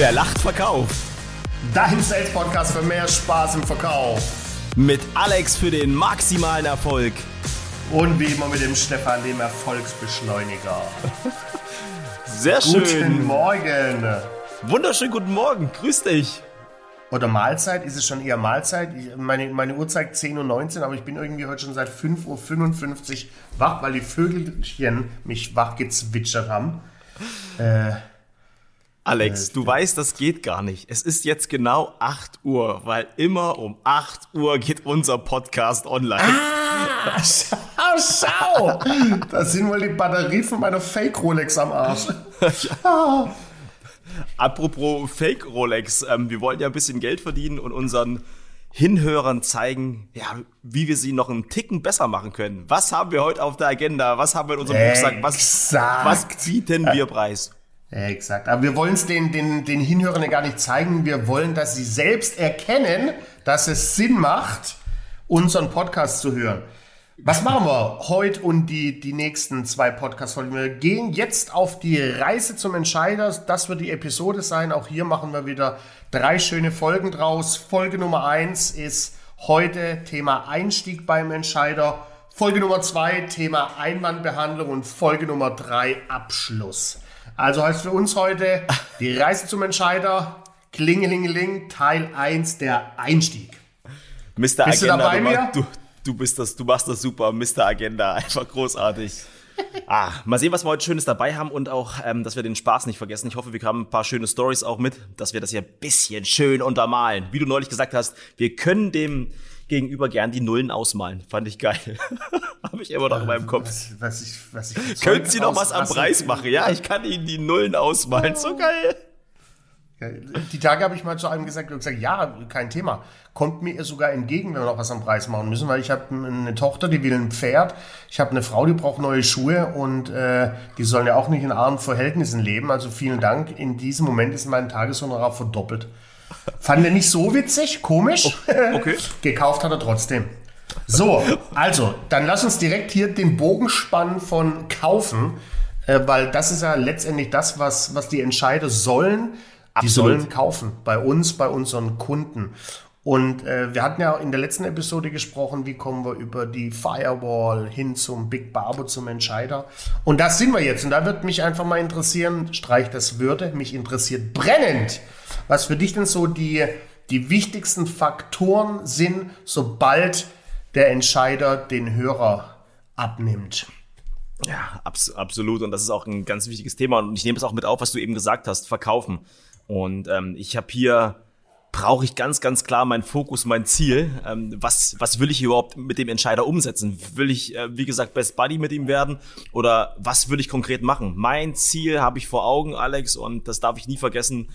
Wer lacht, verkauft. Dein Sales Podcast für mehr Spaß im Verkauf. Mit Alex für den maximalen Erfolg. Und wie immer mit dem Stefan, dem Erfolgsbeschleuniger. Sehr schön. Guten Morgen. Wunderschönen guten Morgen. Grüß dich. Oder Mahlzeit, ist es schon eher Mahlzeit? Ich, meine, meine Uhr zeigt 10.19 Uhr, aber ich bin irgendwie heute schon seit 5.55 Uhr wach, weil die Vögelchen mich wach gezwitschert haben. Äh, Alex, Äh, du weißt, das geht gar nicht. Es ist jetzt genau 8 Uhr, weil immer um 8 Uhr geht unser Podcast online. ah, schau, schau! Da sind wohl die Batterien von meiner Fake-Rolex am Arsch. Ah. Apropos Fake Rolex, ähm, wir wollen ja ein bisschen Geld verdienen und unseren Hinhörern zeigen, ja, wie wir sie noch einen Ticken besser machen können. Was haben wir heute auf der Agenda? Was haben wir in unserem Rucksack? Was, was bieten wir preis? Exakt. Aber wir wollen es den, den, den Hinhörern ja gar nicht zeigen. Wir wollen, dass sie selbst erkennen, dass es Sinn macht, unseren Podcast zu hören. Was machen wir heute und die, die nächsten zwei Podcast-Folgen? Wir gehen jetzt auf die Reise zum Entscheider. Das wird die Episode sein. Auch hier machen wir wieder drei schöne Folgen draus. Folge Nummer eins ist heute Thema Einstieg beim Entscheider. Folge Nummer zwei Thema Einwandbehandlung und Folge Nummer drei Abschluss. Also heißt für uns heute die Reise zum Entscheider, Klingelingeling, Teil 1, der Einstieg. Mr. Bist du Agenda, dabei, du, mir? du, du bist das, du machst das super, Mr. Agenda, einfach großartig. Ah, mal sehen, was wir heute Schönes dabei haben und auch, ähm, dass wir den Spaß nicht vergessen. Ich hoffe, wir haben ein paar schöne Stories auch mit, dass wir das hier ein bisschen schön untermalen. Wie du neulich gesagt hast, wir können dem Gegenüber gern die Nullen ausmalen. Fand ich geil. Habe ich immer noch in meinem Kopf. Was, was ich, was ich Können Sie noch was am Preis machen? Ja, ich kann Ihnen die Nullen ausmalen. So geil. Die Tage habe ich mal zu einem gesagt, und gesagt, ja, kein Thema. Kommt mir sogar entgegen, wenn wir noch was am Preis machen müssen, weil ich habe eine Tochter, die will ein Pferd. Ich habe eine Frau, die braucht neue Schuhe und äh, die sollen ja auch nicht in armen Verhältnissen leben. Also vielen Dank. In diesem Moment ist mein Tageshonorar verdoppelt. Fand er nicht so witzig, komisch. okay. Gekauft hat er trotzdem. So, also, dann lass uns direkt hier den Bogen spannen von kaufen, äh, weil das ist ja letztendlich das, was, was die Entscheider sollen. Die Absolut. sollen kaufen. Bei uns, bei unseren Kunden. Und äh, wir hatten ja in der letzten Episode gesprochen, wie kommen wir über die Firewall hin zum Big Barbo, zum Entscheider. Und das sind wir jetzt. Und da wird mich einfach mal interessieren, streich das Würde, mich interessiert brennend, was für dich denn so die, die wichtigsten Faktoren sind, sobald der Entscheider den Hörer abnimmt. Ja, abs absolut. Und das ist auch ein ganz wichtiges Thema. Und ich nehme es auch mit auf, was du eben gesagt hast, verkaufen. Und ähm, ich habe hier, brauche ich ganz, ganz klar meinen Fokus, mein Ziel. Ähm, was, was will ich überhaupt mit dem Entscheider umsetzen? Will ich, äh, wie gesagt, Best Buddy mit ihm werden? Oder was will ich konkret machen? Mein Ziel habe ich vor Augen, Alex, und das darf ich nie vergessen.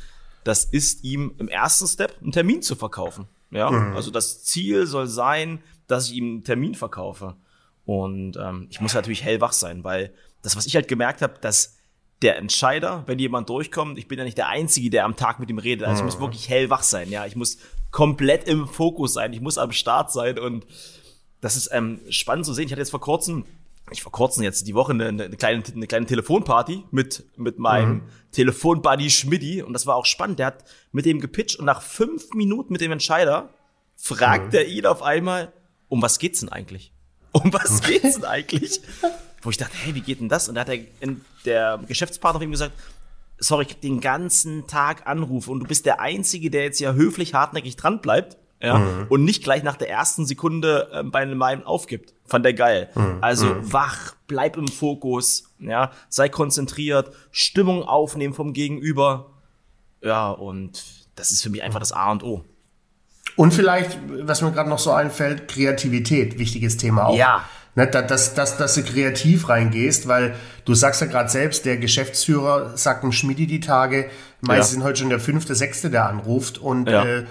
Das ist ihm im ersten Step einen Termin zu verkaufen. Ja, also das Ziel soll sein, dass ich ihm einen Termin verkaufe. Und ähm, ich muss natürlich hellwach sein, weil das, was ich halt gemerkt habe, dass der Entscheider, wenn jemand durchkommt, ich bin ja nicht der Einzige, der am Tag mit ihm redet. Also ich muss wirklich hellwach sein, ja. Ich muss komplett im Fokus sein, ich muss am Start sein und das ist ähm, spannend zu sehen. Ich hatte jetzt vor kurzem, ich vor kurzem jetzt die Woche eine, eine, kleine, eine kleine Telefonparty mit, mit meinem Telefonbuddy Schmidti und das war auch spannend. Der hat mit dem gepitcht und nach fünf Minuten mit dem Entscheider fragt er ihn auf einmal, um was geht's denn eigentlich? Um was geht's denn eigentlich? Wo ich dachte, hey, wie geht denn das? Und da hat der, der Geschäftspartner ihm gesagt, sorry, ich krieg den ganzen Tag Anrufe und du bist der Einzige, der jetzt ja höflich hartnäckig dran bleibt. Ja, und nicht gleich nach der ersten Sekunde äh, bei meinem aufgibt. Fand er geil. Also wach, bleib im Fokus, ja, sei konzentriert, Stimmung aufnehmen vom Gegenüber. Ja, und das ist für mich einfach das A und O. Und vielleicht, was mir gerade noch so einfällt, Kreativität, wichtiges Thema auch. Ja. Ne, da- dass, dass, dass du kreativ reingehst, weil du sagst ja gerade selbst, der Geschäftsführer sagt dem Schmidi die Tage, meist Ja. sind heute schon der fünfte, sechste, der anruft und Ja. äh,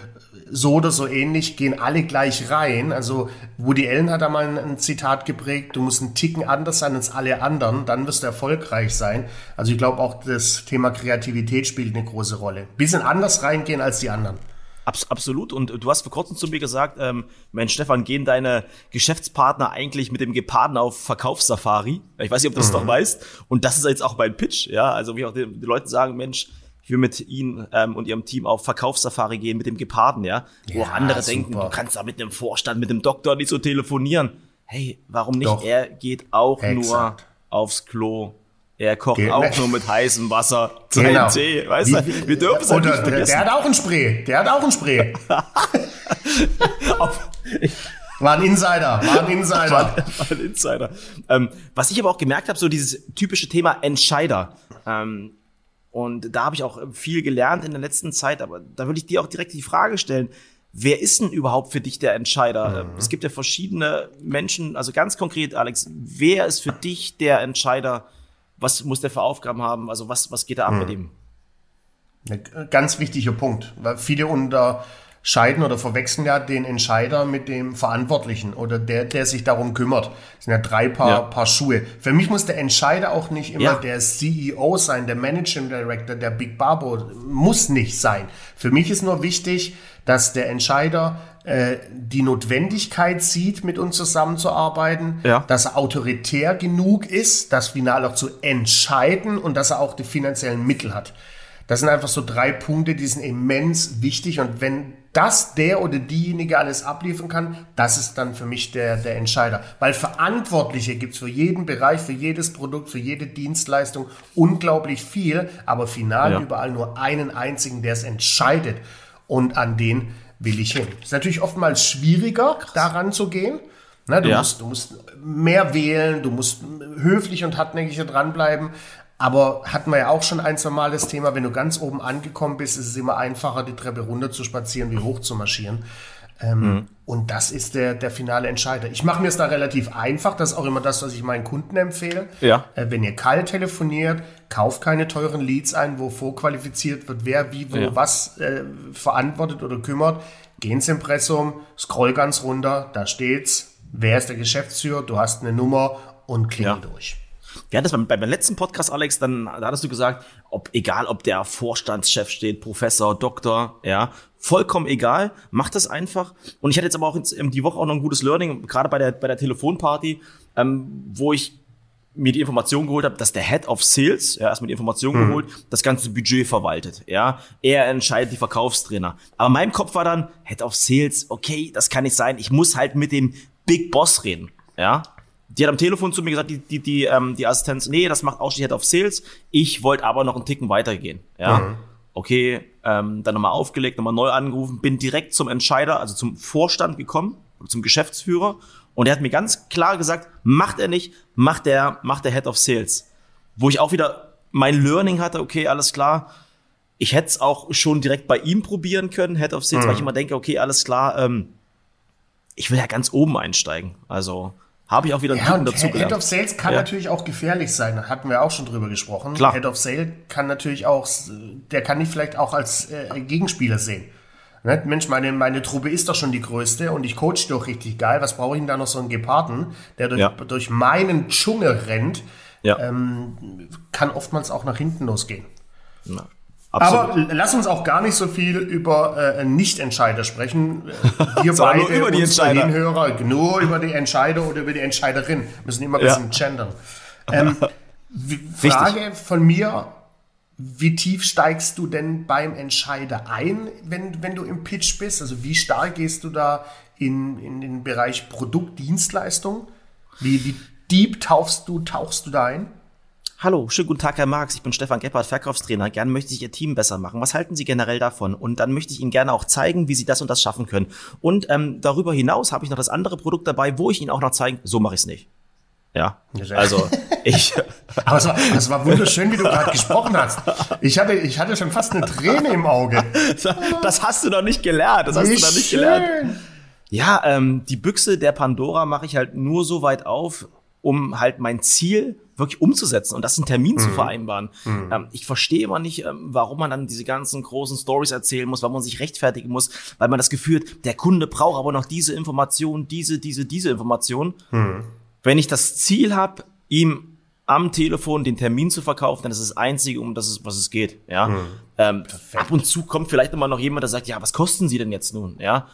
so oder so ähnlich gehen alle gleich rein. Also Woody Allen hat da mal ein, ein Zitat geprägt, du musst einen Ticken anders sein als alle anderen, dann wirst du erfolgreich sein. Also ich glaube auch das Thema Kreativität spielt eine große Rolle. Bisschen anders reingehen als die anderen. Abs absolut. Und du hast vor kurzem zu mir gesagt, ähm, Mensch, Stefan, gehen deine Geschäftspartner eigentlich mit dem Geparden auf Verkaufssafari? Ich weiß nicht, ob du das noch weißt. Und das ist jetzt auch mein Pitch, ja. Also wie auch den, die Leute sagen, Mensch, Ich will mit Ihnen ähm, und Ihrem Team auf Verkaufssafari gehen mit dem Geparden, ja. Wo Ja, auch andere super. denken, du kannst da mit einem Vorstand, mit dem Doktor nicht so telefonieren. Hey, warum nicht? Doch. Er geht auch nur Exakt. aufs Klo. Er kocht Ge- auch nur mit heißem Wasser seinen Genau. Tee. Weißt du, wir dürfen es Oder nicht der, vergessen. der hat auch ein Spray. Der hat auch ein Spray. War ein Insider. War ein Insider. war, war ein Insider. Ähm, was ich aber auch gemerkt habe, so dieses typische Thema Entscheider. Ähm, und da habe ich auch viel gelernt in der letzten Zeit, aber da würde ich dir auch direkt die Frage stellen, wer ist denn überhaupt für dich der Entscheider? Es gibt ja verschiedene Menschen, also ganz konkret, Alex, wer ist für dich der Entscheider? Was muss der für Aufgaben haben? Also was, was geht da ab mit ihm? Ein ganz wichtiger Punkt, weil viele unterscheiden oder verwechseln ja den Entscheider mit dem Verantwortlichen oder der, der sich darum kümmert. Das sind ja drei Paar, Ja. Paar Schuhe. Für mich muss der Entscheider auch nicht immer Ja. der CEO sein, der Managing Director, der Big Barbo. Muss nicht sein. Für mich ist nur wichtig, dass der Entscheider äh, die Notwendigkeit sieht, mit uns zusammenzuarbeiten, Ja. dass er autoritär genug ist, das final auch zu entscheiden und dass er auch die finanziellen Mittel hat. Das sind einfach so drei Punkte, die sind immens wichtig. Und wenn das der oder diejenige alles abliefern kann, das ist dann für mich der, der Entscheider. Weil Verantwortliche gibt's für jeden Bereich, für jedes Produkt, für jede Dienstleistung unglaublich viel, aber final Ja. überall nur einen einzigen, der es entscheidet. Und an den will ich hin. Ist natürlich oftmals schwieriger, daran zu gehen. Ne, du, Ja. musst, du musst mehr wählen, du musst höflich und hartnäckig dranbleiben. Aber hatten wir ja auch schon ein, zwei Mal das Thema, wenn du ganz oben angekommen bist, ist es immer einfacher, die Treppe runter zu spazieren, wie hoch zu marschieren. Ähm, Und das ist der, der finale Entscheider. Ich mache mir es da relativ einfach. Das ist auch immer das, was ich meinen Kunden empfehle. Ja. Äh, wenn ihr kalt telefoniert, kauft keine teuren Leads ein, wo vorqualifiziert wird, wer wie wo Ja. was äh, verantwortet oder kümmert. Geh ins Impressum, scroll ganz runter, da steht's. Wer ist der Geschäftsführer? Du hast eine Nummer und klingel Ja. durch. Wir hatten das beim, beim letzten Podcast, Alex, dann da hattest du gesagt, ob egal, ob der Vorstandschef steht, Professor, Doktor, ja, vollkommen egal, mach das einfach. Und ich hatte jetzt aber auch jetzt, ähm, die Woche auch noch ein gutes Learning, gerade bei der bei der Telefonparty, ähm, wo ich mir die Information geholt habe, dass der Head of Sales, ja, erstmal die Information geholt, das ganze Budget verwaltet, ja. Er entscheidet die Verkaufstrainer. Aber in meinem Kopf war dann, Head of Sales, okay, das kann nicht sein, ich muss halt mit dem Big Boss reden, ja. Die hat am Telefon zu mir gesagt, die, die, die, ähm, die Assistenz, nee, das macht ausschließlich Head of Sales. Ich wollte aber noch einen Ticken weitergehen. Ja. Okay, ähm, dann nochmal aufgelegt, nochmal neu angerufen, bin direkt zum Entscheider, also zum Vorstand gekommen, zum Geschäftsführer. Und er hat mir ganz klar gesagt, macht er nicht, macht der, macht der Head of Sales. Wo ich auch wieder mein Learning hatte, okay, alles klar. Ich hätte es auch schon direkt bei ihm probieren können, Head of Sales, weil ich immer denke, okay, alles klar, ähm, ich will ja ganz oben einsteigen. Also habe ich auch wieder einen Ja, dazu Head gelernt. of Sales kann Ja. natürlich auch gefährlich sein. Da hatten wir auch schon drüber gesprochen. Klar. Head of Sales kann natürlich auch, der kann dich vielleicht auch als äh, Gegenspieler sehen. Ne? Mensch, meine, meine Truppe ist doch schon die größte und ich coach doch richtig geil. Was brauche ich denn da noch so einen Geparden, der durch, Ja. durch meinen Dschungel rennt? Ja. Ähm, kann oftmals auch nach hinten losgehen. Ja, absolut. Aber lass uns auch gar nicht so viel über äh, Nicht-Entscheider sprechen. Wir beide, nur über die Entscheider. Hinhörer, nur über die Entscheider oder über die Entscheiderin. Müssen immer ein Ja. bisschen gendern. Ähm, Frage von mir, wie tief steigst du denn beim Entscheider ein, wenn, wenn du im Pitch bist? Also wie stark gehst du da in, in den Bereich Produkt, Dienstleistung? Wie, wie deep tauchst du, tauchst du da ein? Hallo, schönen guten Tag, Herr Marx. Ich bin Stefan Gebhardt, Verkaufstrainer. Gern möchte ich Ihr Team besser machen. Was halten Sie generell davon? Und dann möchte ich Ihnen gerne auch zeigen, wie Sie das und das schaffen können. Und ähm, darüber hinaus habe ich noch das andere Produkt dabei, wo ich Ihnen auch noch zeigen, so mache ich es nicht. Ja, also ich, Aber es war, es war wunderschön, wie du gerade gesprochen hast. Ich hatte, ich hatte schon fast eine Träne im Auge. das hast du noch nicht gelernt. Das hast Wie du noch nicht gelernt. schön. Ja, ähm, die Büchse der Pandora mache ich halt nur so weit auf, um halt mein Ziel wirklich umzusetzen und das einen Termin zu vereinbaren. Ähm, ich verstehe immer nicht, ähm, warum man dann diese ganzen großen Stories erzählen muss, warum man sich rechtfertigen muss, weil man das Gefühl hat, der Kunde braucht aber noch diese Information, diese, diese, diese Information. Wenn ich das Ziel habe, ihm am Telefon den Termin zu verkaufen, dann ist es das Einzige, um das es, was es geht. Ja. Ähm, ab und zu kommt vielleicht immer noch jemand, der sagt, ja, was kosten Sie denn jetzt nun? Ja.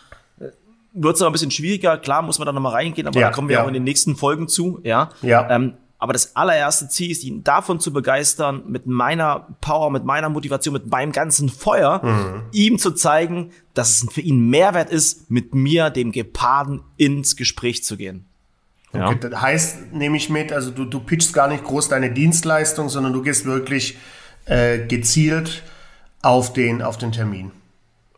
Wird es aber ein bisschen schwieriger. Klar muss man da nochmal reingehen, aber Ja, da kommen wir ja. auch in den nächsten Folgen zu. Ja. Ja. Ähm, Aber das allererste Ziel ist, ihn davon zu begeistern, mit meiner Power, mit meiner Motivation, mit meinem ganzen Feuer, mhm. ihm zu zeigen, dass es für ihn Mehrwert ist, mit mir, dem Geparden, ins Gespräch zu gehen. Okay, ja. Das heißt, nehme ich mit, also du, du pitchst gar nicht groß deine Dienstleistung, sondern du gehst wirklich äh, gezielt auf den, auf den Termin.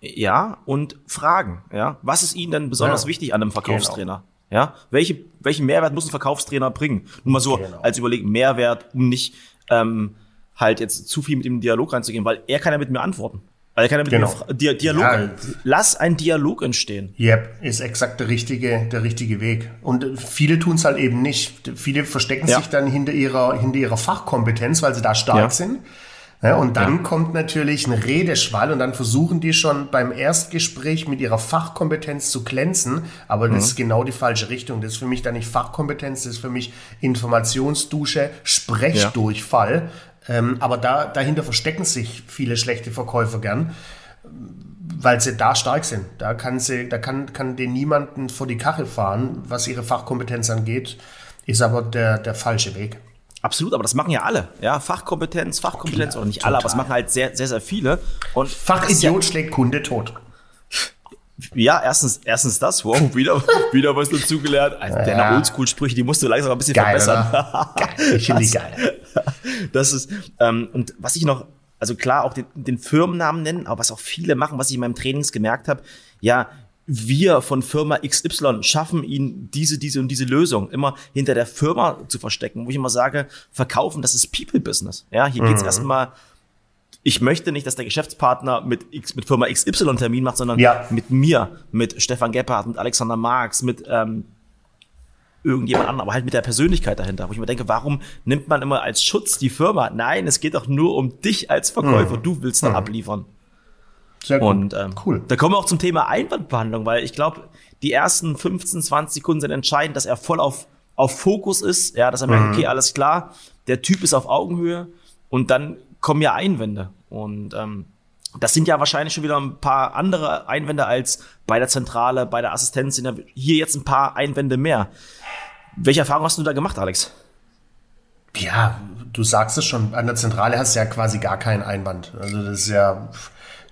Ja, und Fragen, ja. Was ist Ihnen denn besonders ja. wichtig an einem Verkaufstrainer? Genau. Ja, welche, welchen Mehrwert muss ein Verkaufstrainer bringen? Nur mal so genau. als Überlegen, Mehrwert, um nicht ähm, halt jetzt zu viel mit dem Dialog reinzugehen, weil er kann ja mit mir antworten. Weil er kann ja mit genau. mir Dialog, ja. lass ein Dialog entstehen. Yep, ist exakt der richtige, der richtige Weg. Und viele tun es halt eben nicht. Viele verstecken ja. sich dann hinter ihrer, hinter ihrer Fachkompetenz, weil sie da stark ja. sind. Ja, und dann ja. kommt natürlich ein Redeschwall und dann versuchen die schon beim Erstgespräch mit ihrer Fachkompetenz zu glänzen, aber das mhm. ist genau die falsche Richtung. Das ist für mich dann nicht Fachkompetenz, das ist für mich Informationsdusche, Sprechdurchfall. Ja. Ähm, aber da, dahinter verstecken sich viele schlechte Verkäufer gern, weil sie da stark sind. Da kann sie, da kann, kann den niemanden vor die Kachel fahren, was ihre Fachkompetenz angeht, ist aber der, der falsche Weg. Absolut, aber das machen ja alle. Ja, Fachkompetenz, Fachkompetenz oder nicht total. alle, aber das machen halt sehr, sehr, sehr viele. Und Fachidiot ja, schlägt Kunde tot. Ja, erstens, erstens das, wow, wieder, wieder was dazugelernt. Also, ja. Deine Oldschool-Sprüche, die musst du langsam ein bisschen geil, verbessern. geil. Ich finde die geil. Das ist, ähm, und was ich noch, also klar, auch den, den Firmennamen nennen, aber was auch viele machen, was ich in meinem Trainings gemerkt habe, ja, wir von Firma XY schaffen ihnen diese, diese und diese Lösung immer hinter der Firma zu verstecken, wo ich immer sage, verkaufen, das ist People-Business. Ja, hier mhm. geht's erstmal, ich möchte nicht, dass der Geschäftspartner mit X, mit Firma XY Termin macht, sondern ja. mit mir, mit Stefan Gebhardt, mit Alexander Marx, mit ähm, irgendjemand anderem, aber halt mit der Persönlichkeit dahinter, wo ich mir denke, warum nimmt man immer als Schutz die Firma? Nein, es geht doch nur um dich als Verkäufer, mhm. du willst da mhm. abliefern. Sehr cool. Und ähm, cool. da kommen wir auch zum Thema Einwandbehandlung, weil ich glaube, die ersten 15, 20 Sekunden sind entscheidend, dass er voll auf, auf Fokus ist, ja, dass er merkt, mhm. okay, alles klar, der Typ ist auf Augenhöhe und dann kommen ja Einwände. Und ähm, das sind ja wahrscheinlich schon wieder ein paar andere Einwände als bei der Zentrale, bei der Assistenz sind ja hier jetzt ein paar Einwände mehr. Welche Erfahrung hast du da gemacht, Alex? Ja, du sagst es schon, an der Zentrale hast du ja quasi gar keinen Einwand. Also das ist ja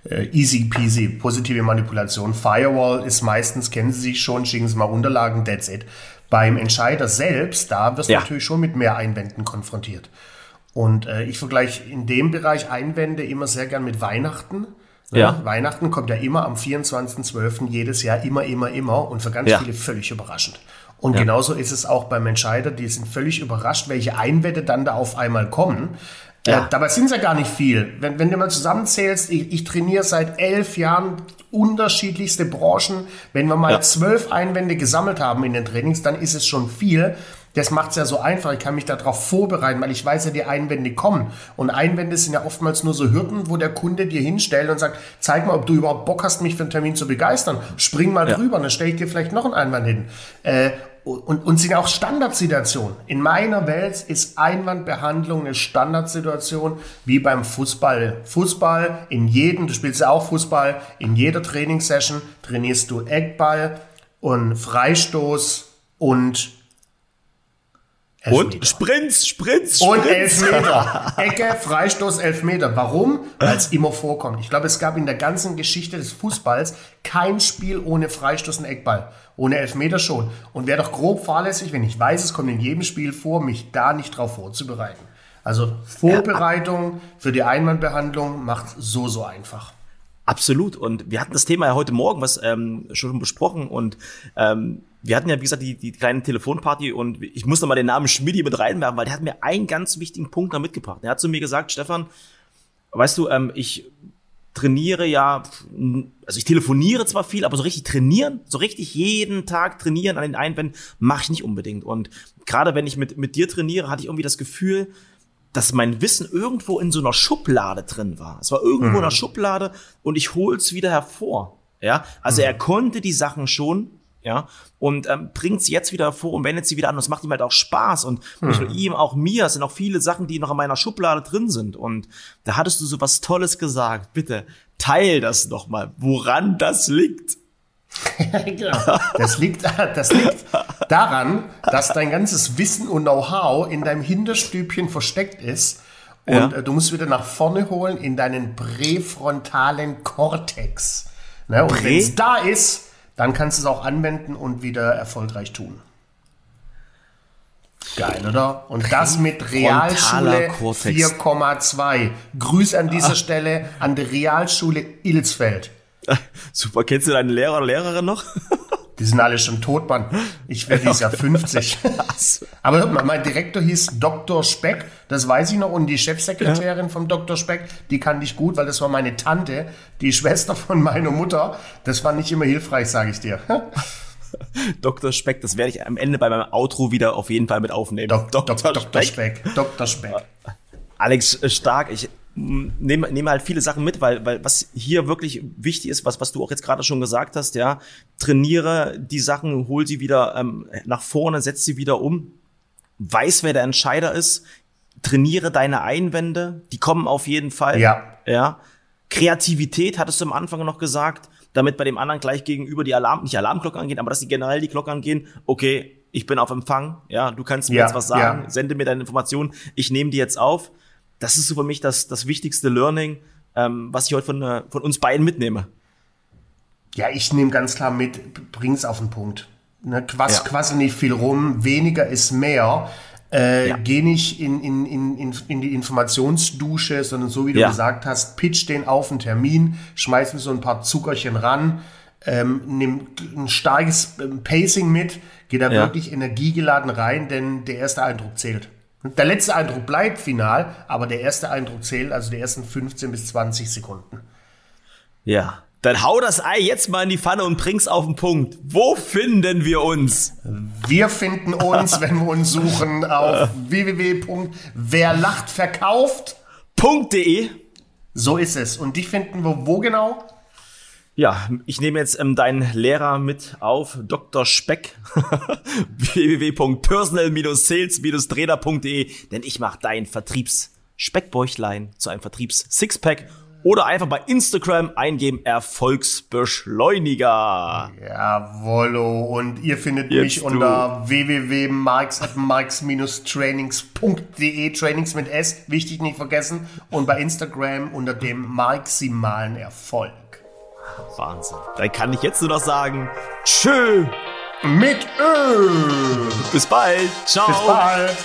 äh, easy peasy, positive Manipulation. Firewall ist meistens, kennen Sie sich schon, schicken Sie mal Unterlagen, that's it. Beim Entscheider selbst, da wirst du ja. natürlich schon mit mehr Einwänden konfrontiert. Und äh, ich vergleiche in dem Bereich Einwände immer sehr gern mit Weihnachten. Ja. ja. Weihnachten kommt ja immer am 24.12. jedes Jahr, immer, immer, immer und für ganz ja. viele völlig überraschend. Und ja. genauso ist es auch beim Entscheider, die sind völlig überrascht, welche Einwände dann da auf einmal kommen. Ja. Dabei sind es ja gar nicht viel. Wenn, wenn du mal zusammenzählst, ich, ich trainiere seit elf Jahren unterschiedlichste Branchen. Wenn wir mal ja. zwölf Einwände gesammelt haben in den Trainings, dann ist es schon viel. Das macht es ja so einfach. Ich kann mich darauf vorbereiten, weil ich weiß ja, die Einwände kommen. Und Einwände sind ja oftmals nur so Hürden, wo der Kunde dir hinstellt und sagt, zeig mal, ob du überhaupt Bock hast, mich für einen Termin zu begeistern. Spring mal ja. drüber, dann stelle ich dir vielleicht noch einen Einwand hin. Äh, und, und sind auch Standardsituationen. In meiner Welt ist Einwandbehandlung eine Standardsituation wie beim Fußball. Fußball in jedem, du spielst ja auch Fußball, in jeder Trainingssession trainierst du Eckball und Freistoß und Elfmeter. Und Sprints, Sprints, Sprints. Und Elfmeter. Ecke, Freistoß, Elfmeter. Warum? Weil es immer vorkommt. Ich glaube, es gab in der ganzen Geschichte des Fußballs kein Spiel ohne Freistoß und Eckball. Ohne Elfmeter schon. Und wäre doch grob fahrlässig, wenn ich weiß, es kommt in jedem Spiel vor, mich da nicht drauf vorzubereiten. Also Vorbereitung für die Einwandbehandlung macht so, so einfach. Absolut. Und wir hatten das Thema ja heute Morgen was ähm, schon besprochen und ähm, wir hatten ja, wie gesagt, die, die kleine Telefonparty und ich musste mal den Namen Schmidi mit reinwerfen, weil der hat mir einen ganz wichtigen Punkt da mitgebracht. Er hat zu mir gesagt, Stefan, weißt du, ähm, ich trainiere ja, also ich telefoniere zwar viel, aber so richtig trainieren, so richtig jeden Tag trainieren an den Einwänden mache ich nicht unbedingt. Und gerade wenn ich mit, mit dir trainiere, hatte ich irgendwie das Gefühl, dass mein Wissen irgendwo in so einer Schublade drin war. Es war irgendwo mhm. in einer Schublade und ich hol's wieder hervor. Ja, also mhm. er konnte die Sachen schon, ja, und ähm, bringt sie jetzt wieder vor und wendet sie wieder an. Und es macht ihm halt auch Spaß. Und hm. nicht nur ihm, auch mir, es sind auch viele Sachen, die noch in meiner Schublade drin sind. Und da hattest du so was Tolles gesagt. Bitte, teil das noch mal, woran das liegt. genau. Das liegt, das liegt daran, dass dein ganzes Wissen und Know-how in deinem Hinterstübchen versteckt ist. Und Ja. äh, du musst wieder nach vorne holen in deinen präfrontalen Kortex. Ne? Und wenn es da ist, dann kannst du es auch anwenden und wieder erfolgreich tun. Geil, oder? Und das mit Realschule Kortex. 4,2. Grüß an dieser Stelle an die Realschule Ilsfeld. Super, kennst du deinen Lehrer oder Lehrerin noch? Die sind alle schon tot, Mann. Ich werde dieses Jahr 50. Aber hört mal, mein Direktor hieß Dr. Speck, das weiß ich noch. Und die Chefsekretärin vom Dr. Speck, die kannte ich gut, weil das war meine Tante, die Schwester von meiner Mutter. Das war nicht immer hilfreich, sage ich dir. Dr. Speck, das werde ich am Ende bei meinem Outro wieder auf jeden Fall mit aufnehmen. Dok Dok Dr. Speck. Dr. Speck. Alex äh, Stark, ich nehme nehme halt viele Sachen mit, weil, weil was hier wirklich wichtig ist, was, was du auch jetzt gerade schon gesagt hast, ja, trainiere die Sachen, hol sie wieder ähm, nach vorne, setz sie wieder um, weiß, wer der Entscheider ist, trainiere deine Einwände, die kommen auf jeden Fall. Ja. Ja. Kreativität hattest du am Anfang noch gesagt, damit bei dem anderen gleich gegenüber die Alarm, nicht Alarmglocke angehen, aber dass die generell die Glocke angehen, okay, ich bin auf Empfang, ja, du kannst mir Ja, jetzt was sagen, ja. sende mir deine Informationen, ich nehme die jetzt auf. Das ist so für mich das, das wichtigste Learning, ähm, was ich heute von, äh, von uns beiden mitnehme. Ja, ich nehme ganz klar mit, bring's auf den Punkt. Ne, quass, Ja. quassel nicht viel rum, weniger ist mehr. Äh, Ja. Geh nicht in, in, in, in, die Informationsdusche, sondern so wie du Ja. gesagt hast, pitch den auf einen Termin, schmeiß mir so ein paar Zuckerchen ran, ähm, nimm ein starkes ähm, Pacing mit, geh da wirklich energiegeladen rein, denn der erste Eindruck zählt. Der letzte Eindruck bleibt final, aber der erste Eindruck zählt, also die ersten 15 bis 20 Sekunden. Ja. Dann hau das Ei jetzt mal in die Pfanne und bring's auf den Punkt. Wo finden wir uns? Wir finden uns, wenn wir uns suchen, auf www.werlachtverkauft. .de. So ist es. Und die finden wir wo genau? Ja, ich nehme jetzt ähm, deinen Lehrer mit auf Dr. Speck www.personal-sales-trainer.de, denn ich mache dein Vertriebs-Speckbäuchlein zu einem Vertriebs-Sixpack oder einfach bei Instagram eingeben Erfolgsbeschleuniger. Jawollo. Und ihr findet Jetzt mich du. unter www.marks.marks-trainings.de. Trainings mit S, wichtig nicht vergessen. Und bei Instagram unter dem maximalen Erfolg. Wahnsinn. Dann kann ich jetzt nur noch sagen, tschö, Mit Ö. bis bald, ciao. Bis bald.